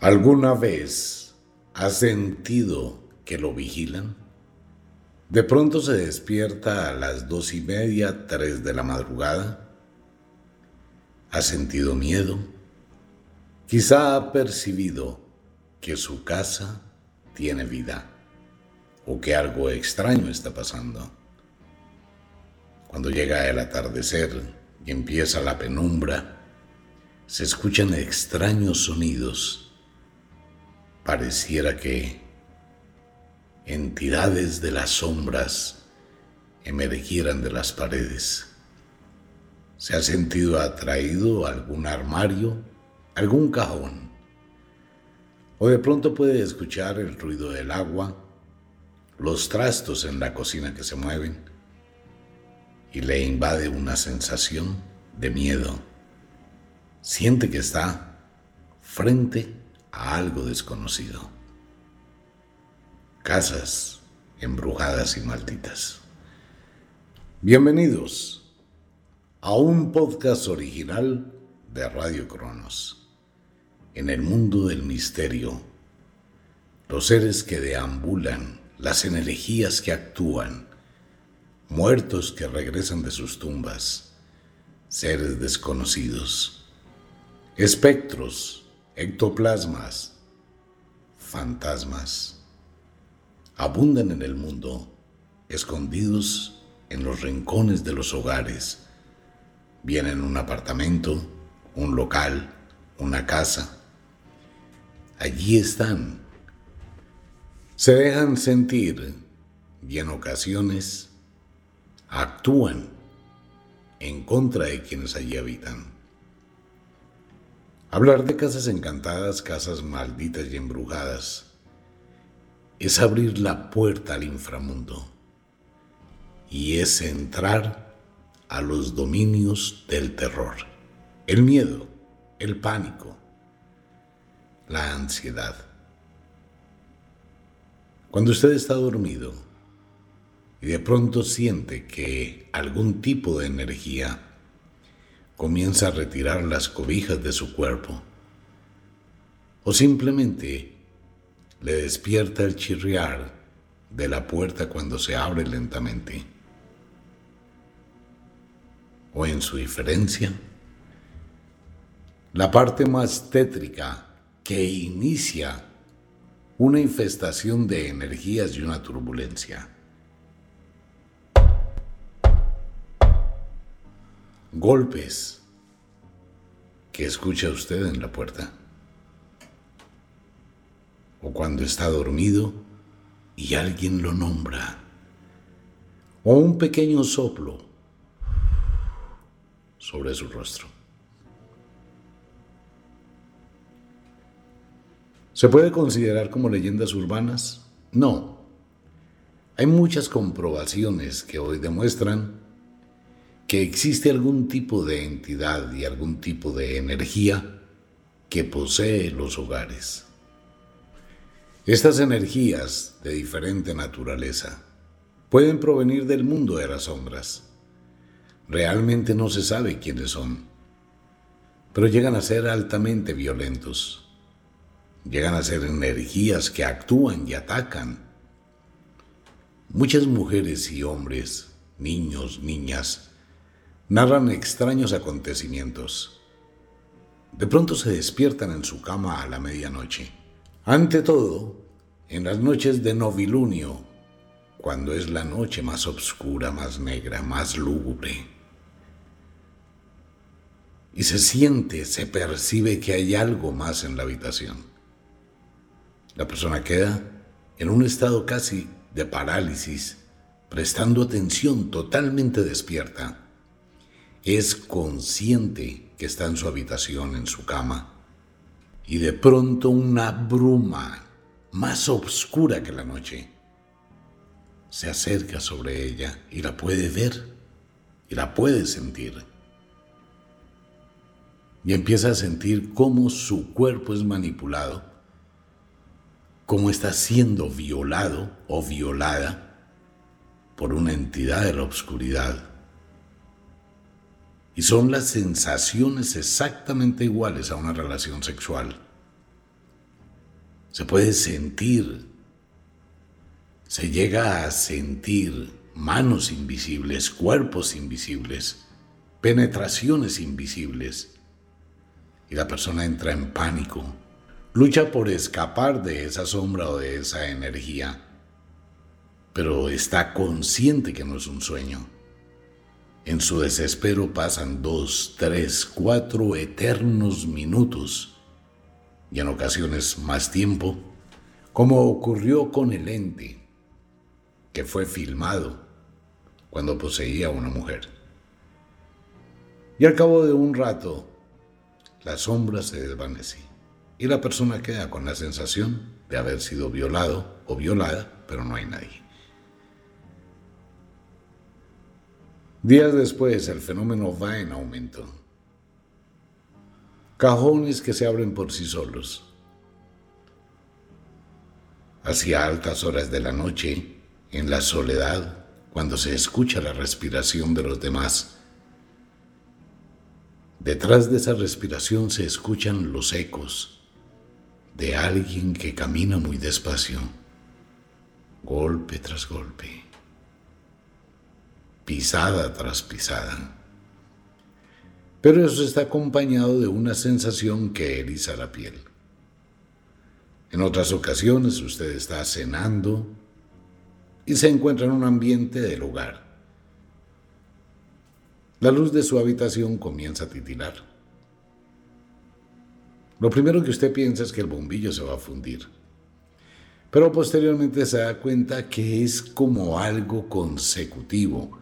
¿Alguna vez has sentido que lo vigilan? De pronto se despierta a las dos y media, tres de la madrugada. ¿Ha sentido miedo? Quizá ha percibido que su casa tiene vida o que algo extraño está pasando. Cuando llega el atardecer y empieza la penumbra, se escuchan extraños sonidos pareciera que entidades de las sombras emergieran de las paredes. ¿Se ha sentido atraído a algún armario, algún cajón? O de pronto puede escuchar el ruido del agua, los trastos en la cocina que se mueven y le invade una sensación de miedo. Siente que está frente a algo desconocido. Casas embrujadas y malditas. Bienvenidos a un podcast original de Radio Cronos. En el mundo del misterio, los seres que deambulan, las energías que actúan, muertos que regresan de sus tumbas, seres desconocidos, espectros ectoplasmas, fantasmas, abundan en el mundo, escondidos en los rincones de los hogares, bien en un apartamento, un local, una casa. Allí están. Se dejan sentir y en ocasiones actúan en contra de quienes allí habitan. Hablar de casas encantadas, casas malditas y embrujadas, es abrir la puerta al inframundo y es entrar a los dominios del terror, el miedo, el pánico, la ansiedad. Cuando usted está dormido y de pronto siente que algún tipo de energía comienza a retirar las cobijas de su cuerpo. O simplemente le despierta el chirriar de la puerta cuando se abre lentamente. O en su diferencia, la parte más tétrica que inicia una infestación de energías y una turbulencia. Golpes que escucha usted en la puerta. O cuando está dormido y alguien lo nombra. O un pequeño soplo sobre su rostro. ¿Se puede considerar como leyendas urbanas? No. Hay muchas comprobaciones que hoy demuestran que existe algún tipo de entidad y algún tipo de energía que posee los hogares. Estas energías de diferente naturaleza pueden provenir del mundo de las sombras. Realmente no se sabe quiénes son, pero llegan a ser altamente violentos. Llegan a ser energías que actúan y atacan. Muchas mujeres y hombres, niños, niñas, narran extraños acontecimientos. De pronto se despiertan en su cama a la medianoche. Ante todo, en las noches de novilunio, cuando es la noche más oscura, más negra, más lúgubre. Y se siente, se percibe que hay algo más en la habitación. La persona queda en un estado casi de parálisis, prestando atención totalmente despierta es consciente que está en su habitación, en su cama, y de pronto una bruma más oscura que la noche se acerca sobre ella y la puede ver y la puede sentir. Y empieza a sentir cómo su cuerpo es manipulado, cómo está siendo violado o violada por una entidad de la oscuridad y son las sensaciones exactamente iguales a una relación sexual. Se puede sentir, se llega a sentir manos invisibles, cuerpos invisibles, penetraciones invisibles. Y la persona entra en pánico, lucha por escapar de esa sombra o de esa energía, pero está consciente que no es un sueño. En su desespero pasan dos, tres, cuatro eternos minutos y en ocasiones más tiempo, como ocurrió con el ente que fue filmado cuando poseía a una mujer. Y al cabo de un rato, la sombra se desvanece y la persona queda con la sensación de haber sido violado o violada, pero no hay nadie. Días después, el fenómeno va en aumento. Cajones que se abren por sí solos. Hacia altas horas de la noche, en la soledad, cuando se escucha la respiración de los demás. Detrás de esa respiración se escuchan los ecos de alguien que camina muy despacio, golpe tras golpe, pisada tras pisada. Pero eso está acompañado de una sensación que eriza la piel. En otras ocasiones usted está cenando y se encuentra en un ambiente del hogar. La luz de su habitación comienza a titilar. Lo primero que usted piensa es que el bombillo se va a fundir, pero posteriormente se da cuenta que es como algo consecutivo.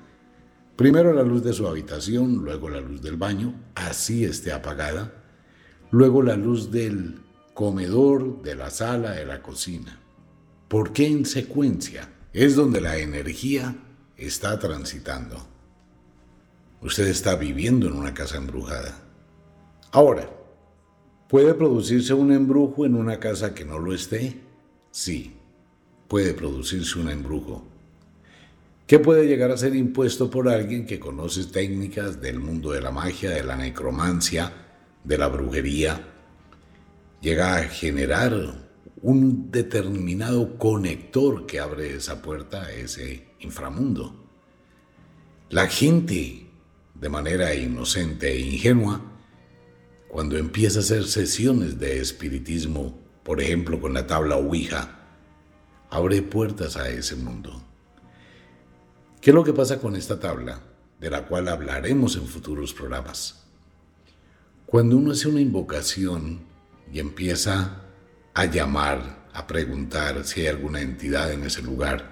Primero la luz de su habitación, luego la luz del baño, así esté apagada, luego la luz del comedor, de la sala, de la cocina. ¿Por qué en secuencia? es donde la energía está transitando. Usted está viviendo en una casa embrujada. Ahora, ¿puede producirse un embrujo en una casa que no lo esté? Sí, puede producirse un embrujo. ¿Qué puede llegar a ser impuesto por alguien que conoce técnicas del mundo de la magia, de la necromancia, de la brujería? Llega a generar un determinado conector que abre esa puerta a ese inframundo. La gente, de manera inocente e ingenua, cuando empieza a hacer sesiones de espiritismo, por ejemplo con la tabla Ouija, abre puertas a ese mundo. ¿Qué es lo que pasa con esta tabla, de la cual hablaremos en futuros programas? Cuando uno hace una invocación y empieza a llamar, a preguntar si hay alguna entidad en ese lugar.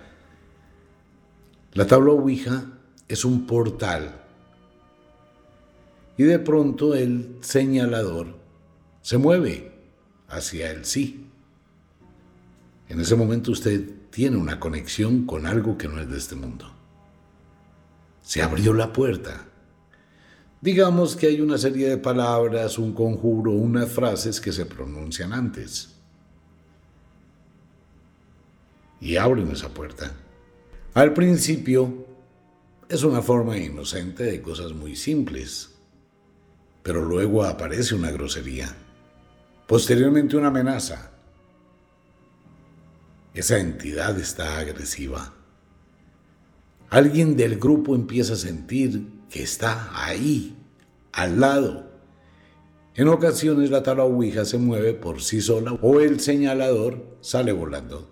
La tabla Ouija es un portal y de pronto el señalador se mueve hacia el sí. En ese momento usted tiene una conexión con algo que no es de este mundo. Se abrió la puerta. Digamos que hay una serie de palabras, un conjuro, unas frases que se pronuncian antes. y abren esa puerta. Al principio es una forma inocente de cosas muy simples, pero luego aparece una grosería, posteriormente una amenaza. Esa entidad está agresiva. Alguien del grupo empieza a sentir que está ahí, al lado. En ocasiones la tabla Ouija se mueve por sí sola o el señalador sale volando.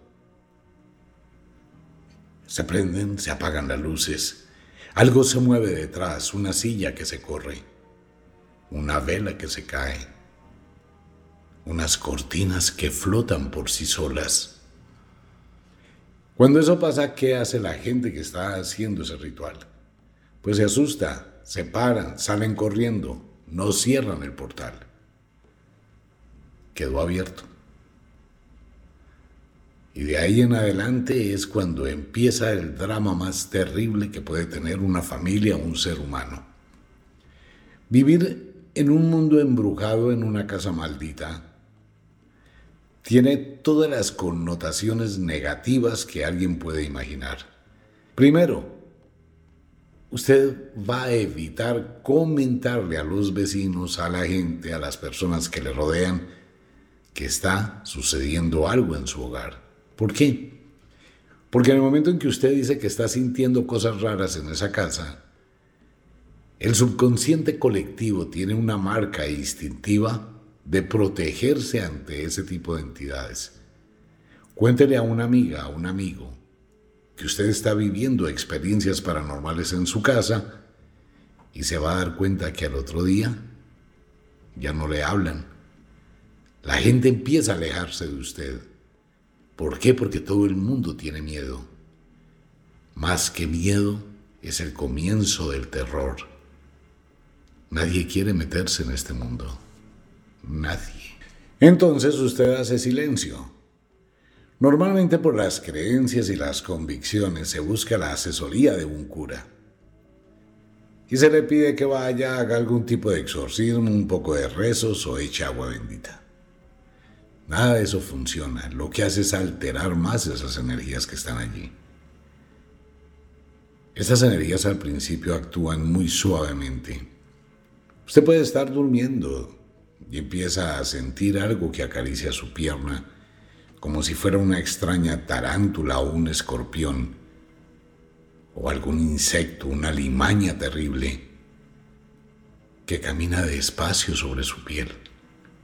Se prenden, se apagan las luces. Algo se mueve detrás, una silla que se corre, una vela que se cae, unas cortinas que flotan por sí solas. Cuando eso pasa, ¿qué hace la gente que está haciendo ese ritual? Pues se asusta, se paran, salen corriendo, no cierran el portal. Quedó abierto. Y de ahí en adelante es cuando empieza el drama más terrible que puede tener una familia o un ser humano. Vivir en un mundo embrujado, en una casa maldita, tiene todas las connotaciones negativas que alguien puede imaginar. Primero, usted va a evitar comentarle a los vecinos, a la gente, a las personas que le rodean, que está sucediendo algo en su hogar. ¿Por qué? Porque en el momento en que usted dice que está sintiendo cosas raras en esa casa, el subconsciente colectivo tiene una marca instintiva de protegerse ante ese tipo de entidades. Cuéntele a una amiga, a un amigo, que usted está viviendo experiencias paranormales en su casa y se va a dar cuenta que al otro día ya no le hablan. La gente empieza a alejarse de usted. ¿Por qué? Porque todo el mundo tiene miedo. Más que miedo es el comienzo del terror. Nadie quiere meterse en este mundo. Nadie. Entonces usted hace silencio. Normalmente por las creencias y las convicciones se busca la asesoría de un cura y se le pide que vaya, haga algún tipo de exorcismo, un poco de rezos o eche agua bendita. Nada de eso funciona. Lo que hace es alterar más esas energías que están allí. Estas energías al principio actúan muy suavemente. Usted puede estar durmiendo y empieza a sentir algo que acaricia su pierna, como si fuera una extraña tarántula o un escorpión o algún insecto, una limaña terrible que camina despacio sobre su piel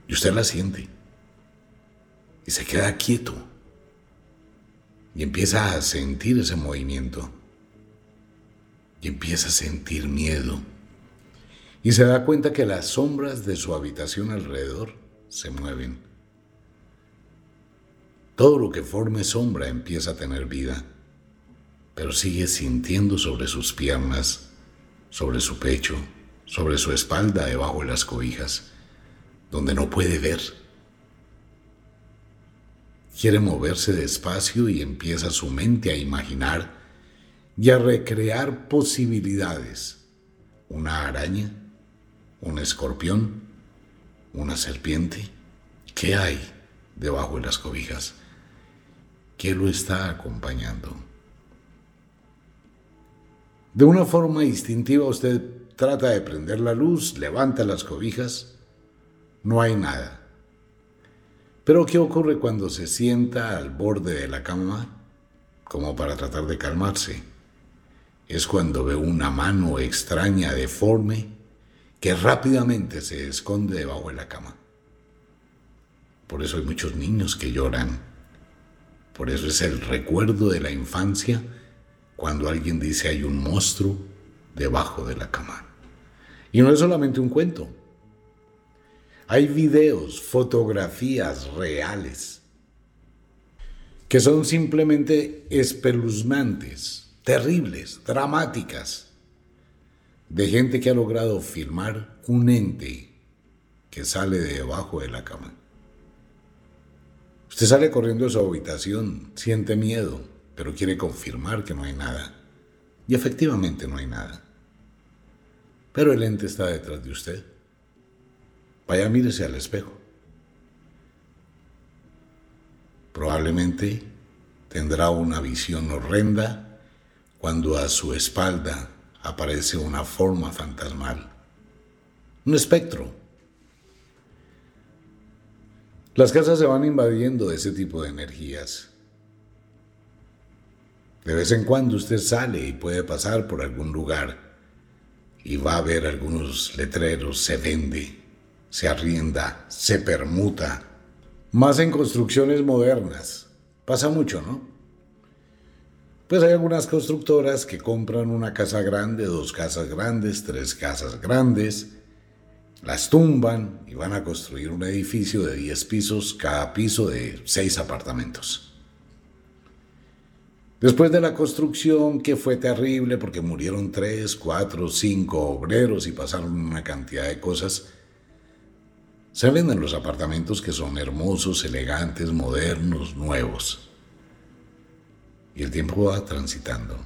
y usted la siente y se queda quieto y empieza a sentir ese movimiento y empieza a sentir miedo y se da cuenta que las sombras de su habitación alrededor se mueven. Todo lo que forme sombra empieza a tener vida pero sigue sintiendo sobre sus piernas, sobre su pecho, sobre su espalda debajo de las cobijas, donde no puede ver. Quiere moverse despacio y empieza su mente a imaginar y a recrear posibilidades. Una araña, un escorpión, una serpiente. ¿Qué hay debajo de las cobijas? ¿Qué lo está acompañando? De una forma instintiva usted trata de prender la luz, levanta las cobijas, no hay nada. Pero ¿qué ocurre cuando se sienta al borde de la cama como para tratar de calmarse? Es cuando ve una mano extraña, deforme, que rápidamente se esconde debajo de la cama. Por eso hay muchos niños que lloran. Por eso es el recuerdo de la infancia cuando alguien dice hay un monstruo debajo de la cama. Y no es solamente un cuento. Hay videos, fotografías reales que son simplemente espeluznantes, terribles, dramáticas, de gente que ha logrado filmar un ente que sale de debajo de la cama. Usted sale corriendo de su habitación, siente miedo, pero quiere confirmar que no hay nada. Y efectivamente no hay nada. Pero el ente está detrás de usted. Vaya, mírese al espejo. Probablemente tendrá una visión horrenda cuando a su espalda aparece una forma fantasmal, un espectro. Las casas se van invadiendo de ese tipo de energías de vez en cuando usted sale y puede pasar por algún lugar y va a ver algunos letreros, se vende, se arrienda, se permuta. Más en construcciones modernas. Pasa mucho, ¿no? Pues hay algunas constructoras que compran una casa grande, dos casas grandes, tres casas grandes, las tumban y van a construir un edificio de 10 pisos, cada piso de 6 apartamentos. Después de la construcción, que fue terrible porque murieron tres, cuatro, cinco obreros y pasaron una cantidad de cosas, se venden los apartamentos que son hermosos, elegantes, modernos, nuevos. Y el tiempo va transitando.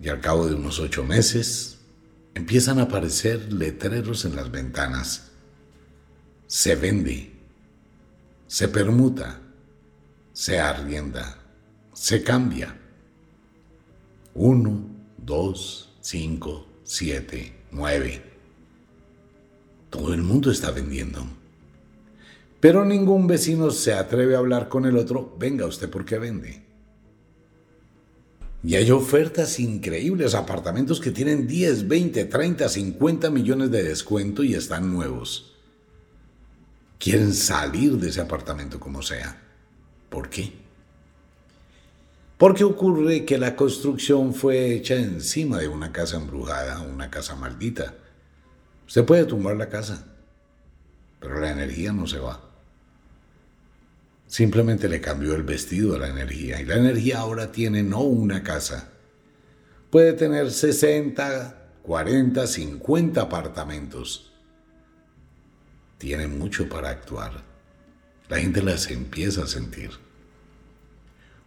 Y al cabo de unos ocho meses, empiezan a aparecer letreros en las ventanas. Se vende, se permuta se arrienda, se cambia. Uno, dos, cinco, siete, nueve. Todo el mundo está vendiendo. Pero ningún vecino se atreve a hablar con el otro, venga usted porque vende. Y hay ofertas increíbles, apartamentos que tienen 10, 20, 30, 50 millones de descuento y están nuevos. Quieren salir de ese apartamento como sea. ¿Por qué? Porque ocurre que la construcción fue hecha encima de una casa embrujada, una casa maldita. Se puede tumbar la casa, pero la energía no se va. Simplemente le cambió el vestido a la energía y la energía ahora tiene no una casa. Puede tener 60, 40, 50 apartamentos. Tiene mucho para actuar. La gente las empieza a sentir.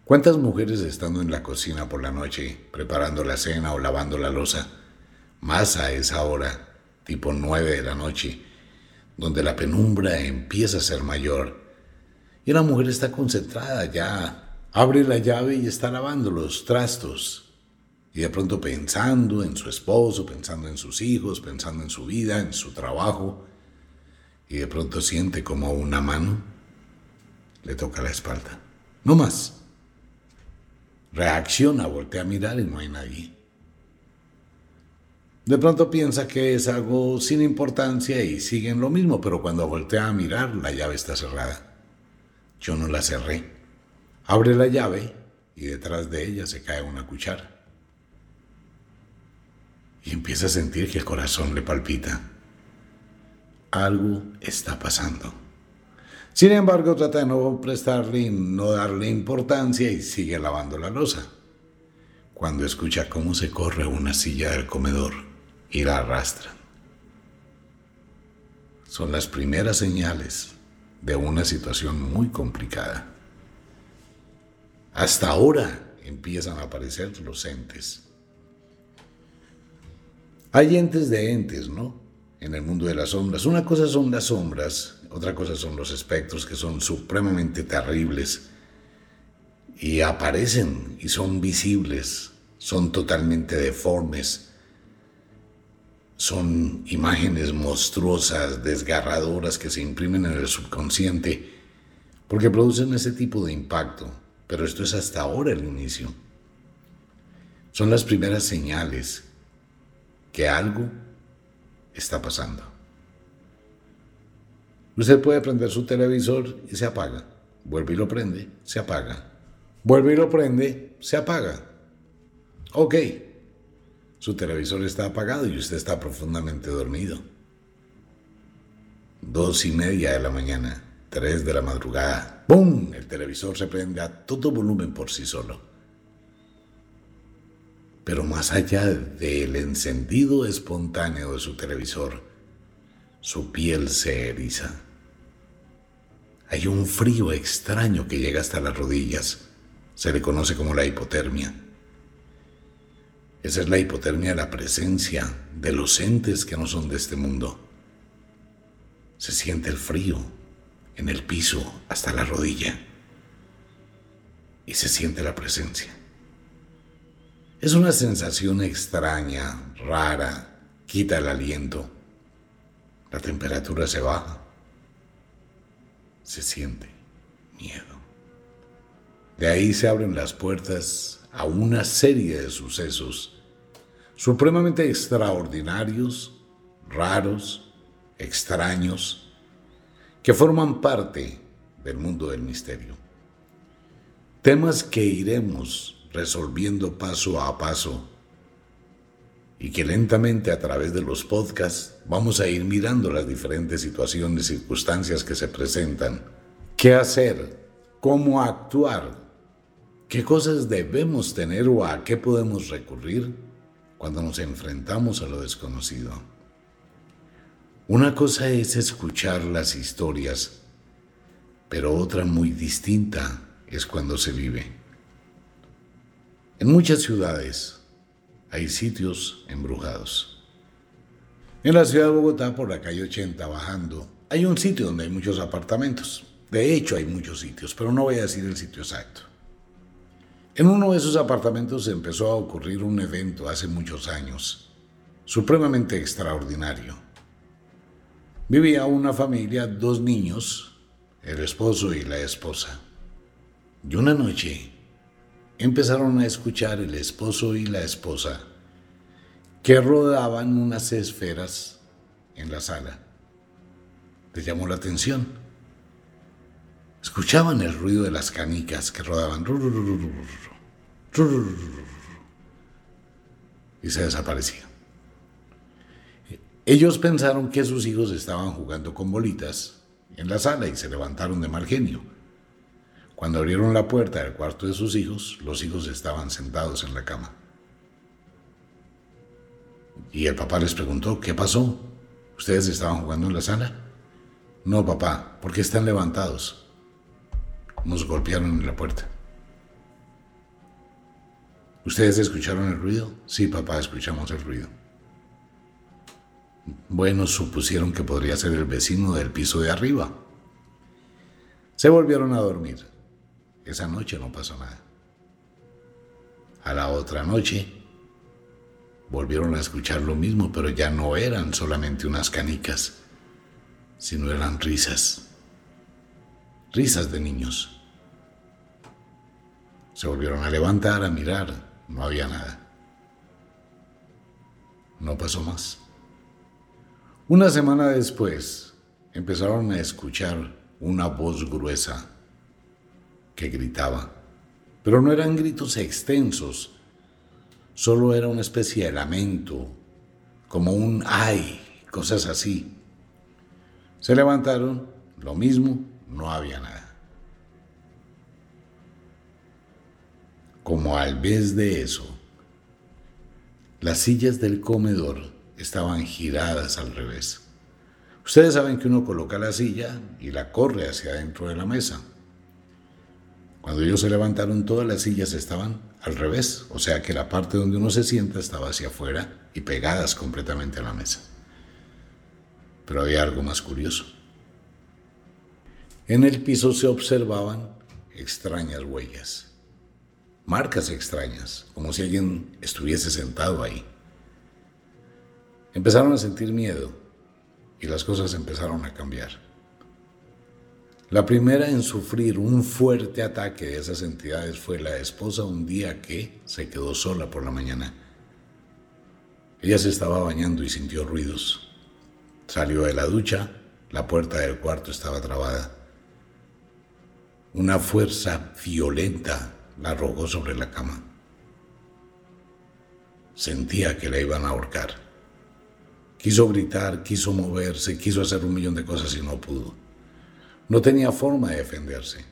¿Cuántas mujeres estando en la cocina por la noche, preparando la cena o lavando la losa, más a esa hora, tipo nueve de la noche, donde la penumbra empieza a ser mayor, y la mujer está concentrada ya, abre la llave y está lavando los trastos. Y de pronto pensando en su esposo, pensando en sus hijos, pensando en su vida, en su trabajo. Y de pronto siente como una mano le toca la espalda. No más. Reacciona, voltea a mirar y no hay nadie. De pronto piensa que es algo sin importancia y sigue en lo mismo, pero cuando voltea a mirar, la llave está cerrada. Yo no la cerré. Abre la llave y detrás de ella se cae una cuchara. Y empieza a sentir que el corazón le palpita. Algo está pasando. Sin embargo, trata de no prestarle no darle importancia y sigue lavando la losa. Cuando escucha cómo se corre una silla del comedor y la arrastran. Son las primeras señales de una situación muy complicada. Hasta ahora empiezan a aparecer los entes. Hay entes de entes, ¿no? En el mundo de las sombras. Una cosa son las sombras, otra cosa son los espectros que son supremamente terribles y aparecen y son visibles, son totalmente deformes son imágenes monstruosas, desgarradoras que se imprimen en el subconsciente porque producen ese tipo de impacto. Pero esto es hasta ahora el inicio. Son las primeras señales que algo está pasando. Usted puede prender su televisor y se apaga. Vuelve y lo prende, se apaga. Vuelve y lo prende, se apaga. Ok, su televisor está apagado y usted está profundamente dormido. Dos y media de la mañana, tres de la madrugada, ¡pum! El televisor se prende a todo volumen por sí solo. Pero más allá del encendido espontáneo de su televisor, su piel se eriza. Hay un frío extraño que llega hasta las rodillas. Se le conoce como la hipotermia. Esa es la hipotermia de la presencia de los entes que no son de este mundo. Se siente el frío en el piso hasta la rodilla y se siente la presencia. Es una sensación extraña, rara, quita el aliento. La temperatura se baja. Se siente miedo. De ahí se abren las puertas a una serie de sucesos supremamente extraordinarios, raros, extraños, que forman parte del mundo del misterio. Temas que iremos resolviendo paso a paso y que lentamente a través de los podcasts vamos a ir mirando las diferentes situaciones, circunstancias que se presentan. ¿Qué hacer? ¿Cómo actuar? ¿Qué cosas debemos tener o a qué podemos recurrir cuando nos enfrentamos a lo desconocido? Una cosa es escuchar las historias, pero otra muy distinta es cuando se vive. En muchas ciudades hay sitios embrujados. En la ciudad de Bogotá, por la calle 80, bajando, hay un sitio donde hay muchos apartamentos. De hecho, hay muchos sitios, pero no voy a decir el sitio exacto. En uno de esos apartamentos empezó a ocurrir un evento hace muchos años, supremamente extraordinario. Vivía una familia, dos niños, el esposo y la esposa. Y una noche empezaron a escuchar el esposo y la esposa que rodaban unas esferas en la sala. Les llamó la atención. Escuchaban el ruido de las canicas que rodaban y se desaparecían. Ellos pensaron que sus hijos estaban jugando con bolitas en la sala y se levantaron de mal genio. Cuando abrieron la puerta del cuarto de sus hijos, los hijos estaban sentados en la cama. Y el papá les preguntó, ¿qué pasó? ¿Ustedes estaban jugando en la sala? No, papá, porque están levantados. Nos golpearon en la puerta. ¿Ustedes escucharon el ruido? Sí, papá, escuchamos el ruido. Bueno, supusieron que podría ser el vecino del piso de arriba. Se volvieron a dormir. Esa noche no pasó nada. A la otra noche volvieron a escuchar lo mismo, pero ya no eran solamente unas canicas, sino eran risas. Risas de niños. Se volvieron a levantar, a mirar. No había nada. No pasó más. Una semana después empezaron a escuchar una voz gruesa que gritaba, pero no eran gritos extensos, solo era una especie de lamento, como un ay, cosas así. Se levantaron, lo mismo, no había nada. Como al vez de eso, las sillas del comedor estaban giradas al revés. Ustedes saben que uno coloca la silla y la corre hacia adentro de la mesa. Cuando ellos se levantaron, todas las sillas estaban al revés, o sea que la parte donde uno se sienta estaba hacia afuera y pegadas completamente a la mesa. Pero había algo más curioso. En el piso se observaban extrañas huellas, marcas extrañas, como si alguien estuviese sentado ahí. Empezaron a sentir miedo y las cosas empezaron a cambiar. La primera en sufrir un fuerte ataque de esas entidades fue la esposa un día que se quedó sola por la mañana. Ella se estaba bañando y sintió ruidos. Salió de la ducha, la puerta del cuarto estaba trabada. Una fuerza violenta la arrojó sobre la cama. Sentía que la iban a ahorcar. Quiso gritar, quiso moverse, quiso hacer un millón de cosas y no pudo. No tenía forma de defenderse.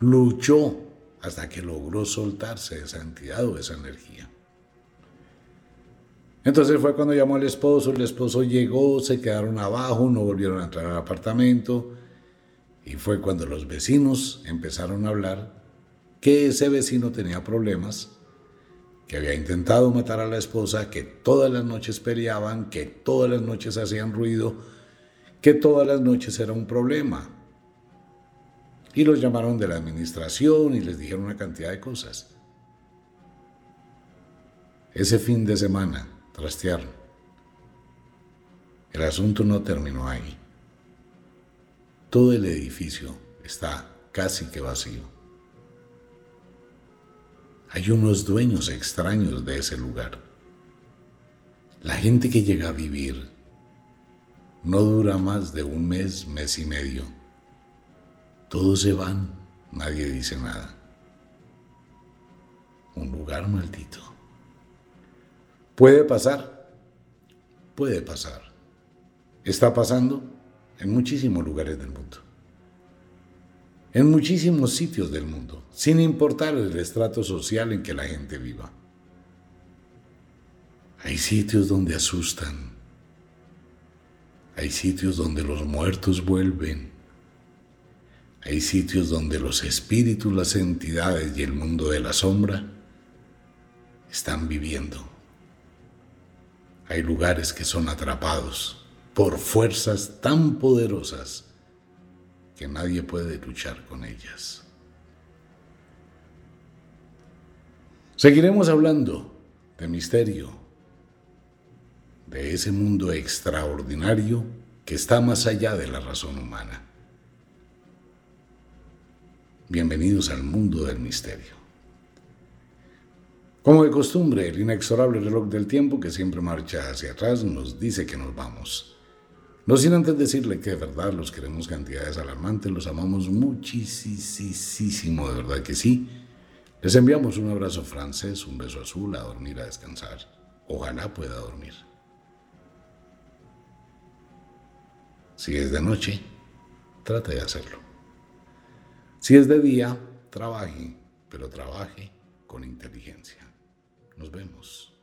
Luchó hasta que logró soltarse de esa entidad o de esa energía. Entonces fue cuando llamó al esposo, el esposo llegó, se quedaron abajo, no volvieron a entrar al apartamento y fue cuando los vecinos empezaron a hablar que ese vecino tenía problemas que había intentado matar a la esposa, que todas las noches peleaban, que todas las noches hacían ruido, que todas las noches era un problema. Y los llamaron de la administración y les dijeron una cantidad de cosas. Ese fin de semana trastearon. El asunto no terminó ahí. Todo el edificio está casi que vacío. Hay unos dueños extraños de ese lugar. La gente que llega a vivir no dura más de un mes, mes y medio. Todos se van, nadie dice nada. Un lugar maldito. Puede pasar, puede pasar. Está pasando en muchísimos lugares del mundo en muchísimos sitios del mundo, sin importar el estrato social en que la gente viva. Hay sitios donde asustan, hay sitios donde los muertos vuelven, hay sitios donde los espíritus, las entidades y el mundo de la sombra están viviendo. Hay lugares que son atrapados por fuerzas tan poderosas que nadie puede luchar con ellas. Seguiremos hablando de misterio, de ese mundo extraordinario que está más allá de la razón humana. Bienvenidos al mundo del misterio. Como de costumbre, el inexorable reloj del tiempo que siempre marcha hacia atrás nos dice que nos vamos. No sin antes decirle que de verdad los queremos cantidades alarmantes, los amamos muchísimo, de verdad que sí. Les enviamos un abrazo francés, un beso azul, a dormir, a descansar. Ojalá pueda dormir. Si es de noche, trate de hacerlo. Si es de día, trabaje, pero trabaje con inteligencia. Nos vemos.